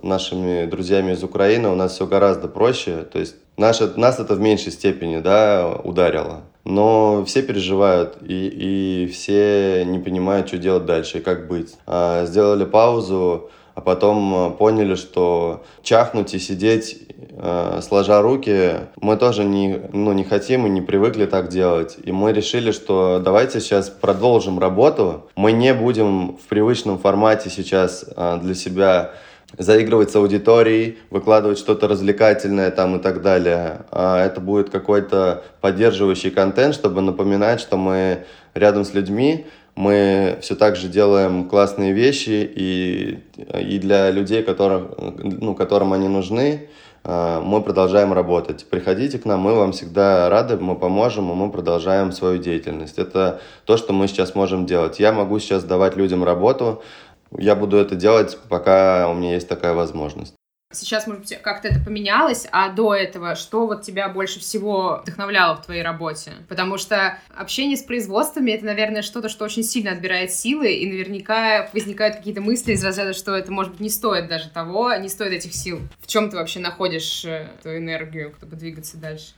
S2: нашими друзьями из Украины, у нас все гораздо проще. То есть наше, нас это в меньшей степени да, ударило. Но все переживают, и, и все не понимают, что делать дальше и как быть. А, сделали паузу, а потом поняли, что чахнуть и сидеть э, сложа руки мы тоже не, ну, не хотим и не привыкли так делать. И мы решили, что давайте сейчас продолжим работу. Мы не будем в привычном формате сейчас э, для себя заигрывать с аудиторией, выкладывать что-то развлекательное там и так далее. А это будет какой-то поддерживающий контент, чтобы напоминать, что мы рядом с людьми, мы все так же делаем классные вещи и, и для людей, которым, ну, которым они нужны, а, мы продолжаем работать. Приходите к нам, мы вам всегда рады, мы поможем, и мы продолжаем свою деятельность. Это то, что мы сейчас можем делать. Я могу сейчас давать людям работу, я буду это делать, пока у меня есть такая возможность.
S1: Сейчас, может быть, как-то это поменялось, а до этого что вот тебя больше всего вдохновляло в твоей работе? Потому что общение с производствами — это, наверное, что-то, что очень сильно отбирает силы, и наверняка возникают какие-то мысли из разряда, что это, может быть, не стоит даже того, не стоит этих сил. В чем ты вообще находишь эту энергию, чтобы двигаться дальше?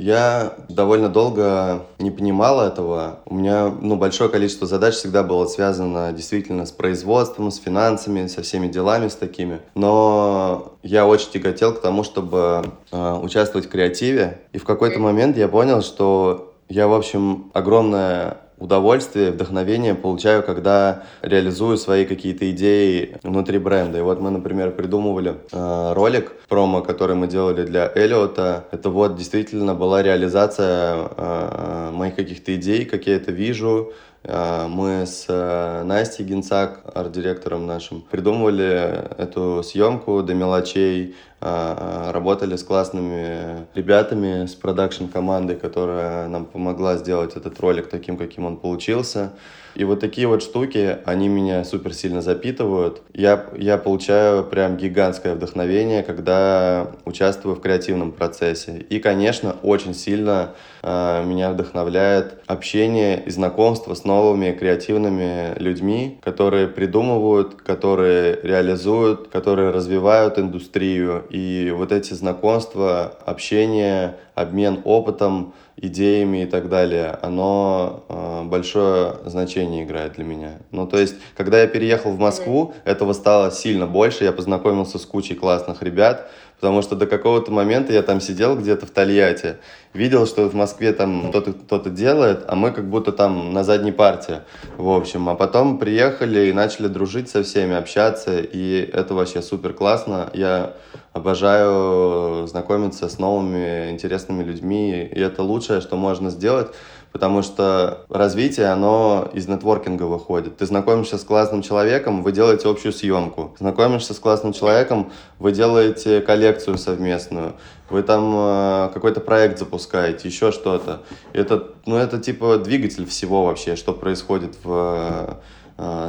S2: Я довольно долго не понимал этого. У меня ну, большое количество задач всегда было связано действительно с производством, с финансами, со всеми делами с такими. Но я очень тяготел к тому, чтобы э, участвовать в креативе. И в какой-то момент я понял, что я, в общем, огромное удовольствие, вдохновение получаю, когда реализую свои какие-то идеи внутри бренда. И вот мы, например, придумывали э, ролик промо, который мы делали для Эллиота. Это вот действительно была реализация э, моих каких-то идей, как я это вижу, мы с э, Настей Генцак, арт-директором нашим, придумывали эту съемку до мелочей, а, работали с классными ребятами, с продакшн-командой, которая нам помогла сделать этот ролик таким, каким он получился. И вот такие вот штуки, они меня супер сильно запитывают. Я, я получаю прям гигантское вдохновение, когда участвую в креативном процессе. И, конечно, очень сильно э, меня вдохновляет общение и знакомство с новыми креативными людьми, которые придумывают, которые реализуют, которые развивают индустрию. И вот эти знакомства, общение, обмен опытом, идеями и так далее, оно э, большое значение играет для меня. Ну, то есть, когда я переехал в Москву, этого стало сильно больше, я познакомился с кучей классных ребят, потому что до какого-то момента я там сидел где-то в Тольятти, видел, что в Москве там кто-то кто делает, а мы как будто там на задней партии, в общем. А потом приехали и начали дружить со всеми, общаться, и это вообще супер классно. Я обожаю знакомиться с новыми интересными людьми, и это лучшее, что можно сделать, потому что развитие, оно из нетворкинга выходит. Ты знакомишься с классным человеком, вы делаете общую съемку. Знакомишься с классным человеком, вы делаете коллекцию совместную. Вы там э, какой-то проект запускаете, еще что-то. Это, ну, это типа двигатель всего вообще, что происходит в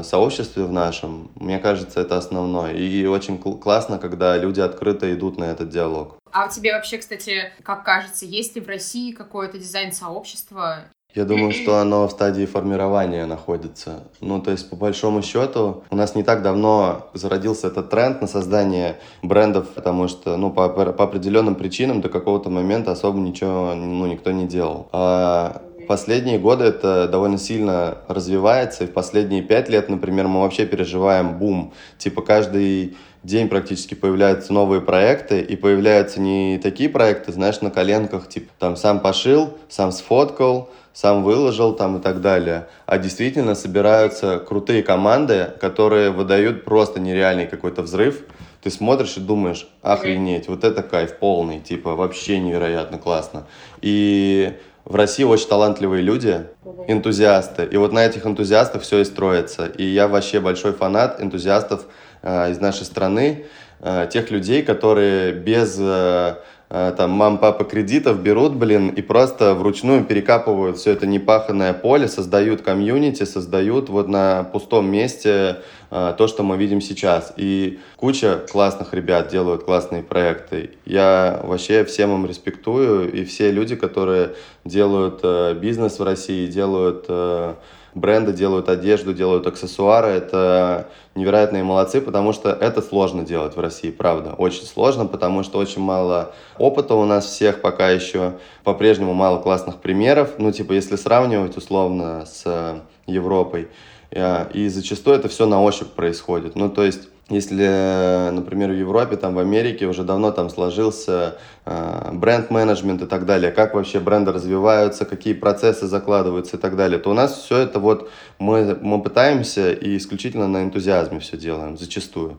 S2: сообществе в нашем. Мне кажется, это основное. И очень классно, когда люди открыто идут на этот диалог.
S1: А тебе вообще, кстати, как кажется, есть ли в России какое-то дизайн-сообщество?
S2: Я думаю, что оно в стадии формирования находится. Ну, то есть, по большому счету, у нас не так давно зародился этот тренд на создание брендов, потому что, ну, по, по определенным причинам до какого-то момента особо ничего, ну, никто не делал. А последние годы это довольно сильно развивается, и в последние пять лет, например, мы вообще переживаем бум. Типа каждый день практически появляются новые проекты, и появляются не такие проекты, знаешь, на коленках, типа там сам пошил, сам сфоткал, сам выложил там и так далее, а действительно собираются крутые команды, которые выдают просто нереальный какой-то взрыв. Ты смотришь и думаешь, охренеть, вот это кайф полный, типа вообще невероятно классно. И в России очень талантливые люди, энтузиасты. И вот на этих энтузиастах все и строится. И я вообще большой фанат энтузиастов э, из нашей страны, э, тех людей, которые без э, там мам, папа кредитов берут, блин, и просто вручную перекапывают все это непаханное поле, создают комьюнити, создают вот на пустом месте а, то, что мы видим сейчас. И куча классных ребят делают классные проекты. Я вообще всем им респектую, и все люди, которые делают э, бизнес в России, делают э, бренды, делают одежду, делают аксессуары, это невероятные молодцы, потому что это сложно делать в России, правда, очень сложно, потому что очень мало опыта у нас всех пока еще, по-прежнему мало классных примеров, ну, типа, если сравнивать условно с Европой, Э, и зачастую это все на ощупь происходит. Ну, то есть Если, например, в Европе, там в Америке уже давно там сложился э, бренд-менеджмент и так далее, как вообще бренды развиваются, какие процессы закладываются и так далее, то у нас все это вот мы, мы пытаемся и исключительно на энтузиазме все делаем, зачастую.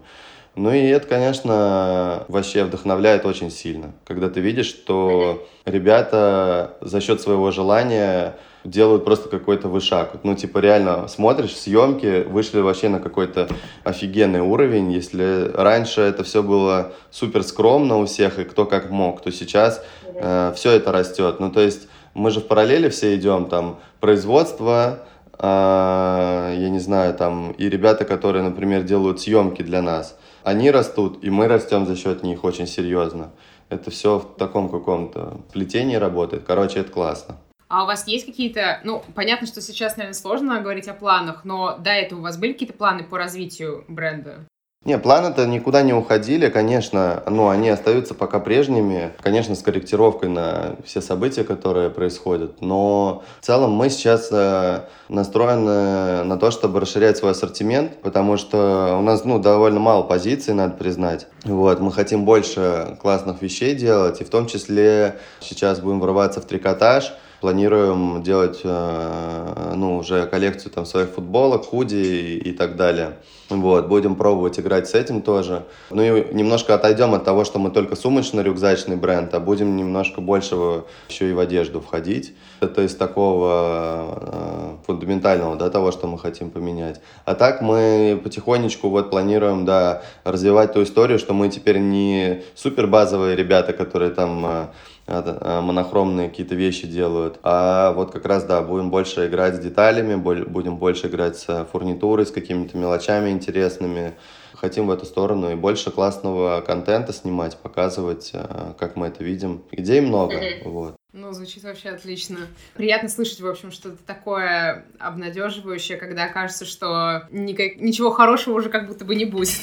S2: Ну и это, конечно, вообще вдохновляет очень сильно, когда ты видишь, что ребята за счет своего желания делают просто какой-то вышаг. Ну, типа, реально смотришь, съемки вышли вообще на какой-то офигенный уровень. Если раньше это все было супер скромно у всех, и кто как мог, то сейчас э, все это растет. Ну, то есть мы же в параллели все идем, там, производство, э, я не знаю, там, и ребята, которые, например, делают съемки для нас, они растут, и мы растем за счет них очень серьезно. Это все в таком каком-то плетении работает. Короче, это классно.
S1: А у вас есть какие-то, ну, понятно, что сейчас, наверное, сложно говорить о планах, но до этого у вас были какие-то планы по развитию бренда?
S2: Не, планы-то никуда не уходили, конечно, но они остаются пока прежними, конечно, с корректировкой на все события, которые происходят, но в целом мы сейчас э, настроены на то, чтобы расширять свой ассортимент, потому что у нас, ну, довольно мало позиций, надо признать. Вот, мы хотим больше классных вещей делать, и в том числе сейчас будем врываться в трикотаж, планируем делать, э, ну, уже коллекцию там своих футболок, худи и, так далее. Вот, будем пробовать играть с этим тоже. Ну и немножко отойдем от того, что мы только сумочно-рюкзачный бренд, а будем немножко больше еще и в одежду входить. Это из такого э, фундаментального, да, того, что мы хотим поменять. А так мы потихонечку вот планируем, да, развивать ту историю, что мы теперь не супер базовые ребята, которые там Э, монохромные какие-то вещи делают. А вот как раз, да, будем больше играть с деталями, будем больше играть с фурнитурой, с какими-то мелочами интересными. Хотим в эту сторону и больше классного контента снимать, показывать, э, как мы это видим. Идей много, вот.
S1: Ну, звучит вообще отлично. Приятно слышать, в общем, что-то такое обнадеживающее, когда кажется, что никак... ничего хорошего уже как будто бы не будет.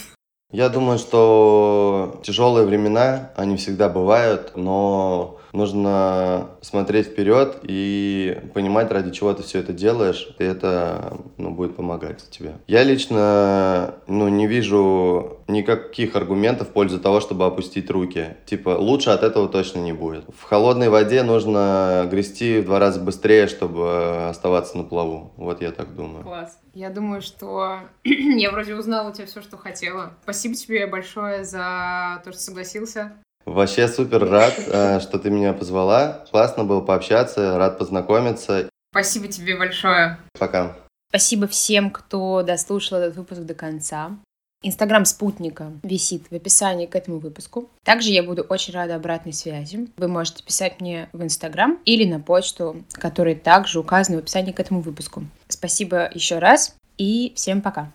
S2: Я думаю, что тяжелые времена, они всегда бывают, но нужно смотреть вперед и понимать, ради чего ты все это делаешь, и это ну, будет помогать тебе. Я лично ну, не вижу никаких аргументов в пользу того, чтобы опустить руки. Типа, лучше от этого точно не будет. В холодной воде нужно грести в два раза быстрее, чтобы оставаться на плаву. Вот я так думаю.
S1: Класс. Я думаю, что я вроде узнала у тебя все, что хотела. Спасибо тебе большое за то, что согласился.
S2: Вообще супер рад, э, что ты меня позвала. Классно было пообщаться, рад познакомиться.
S1: Спасибо тебе большое.
S2: Пока.
S1: Спасибо всем, кто дослушал этот выпуск до конца. Инстаграм спутника висит в описании к этому выпуску. Также я буду очень рада обратной связи. Вы можете писать мне в Инстаграм или на почту, которые также указаны в описании к этому выпуску. Спасибо еще раз и всем пока.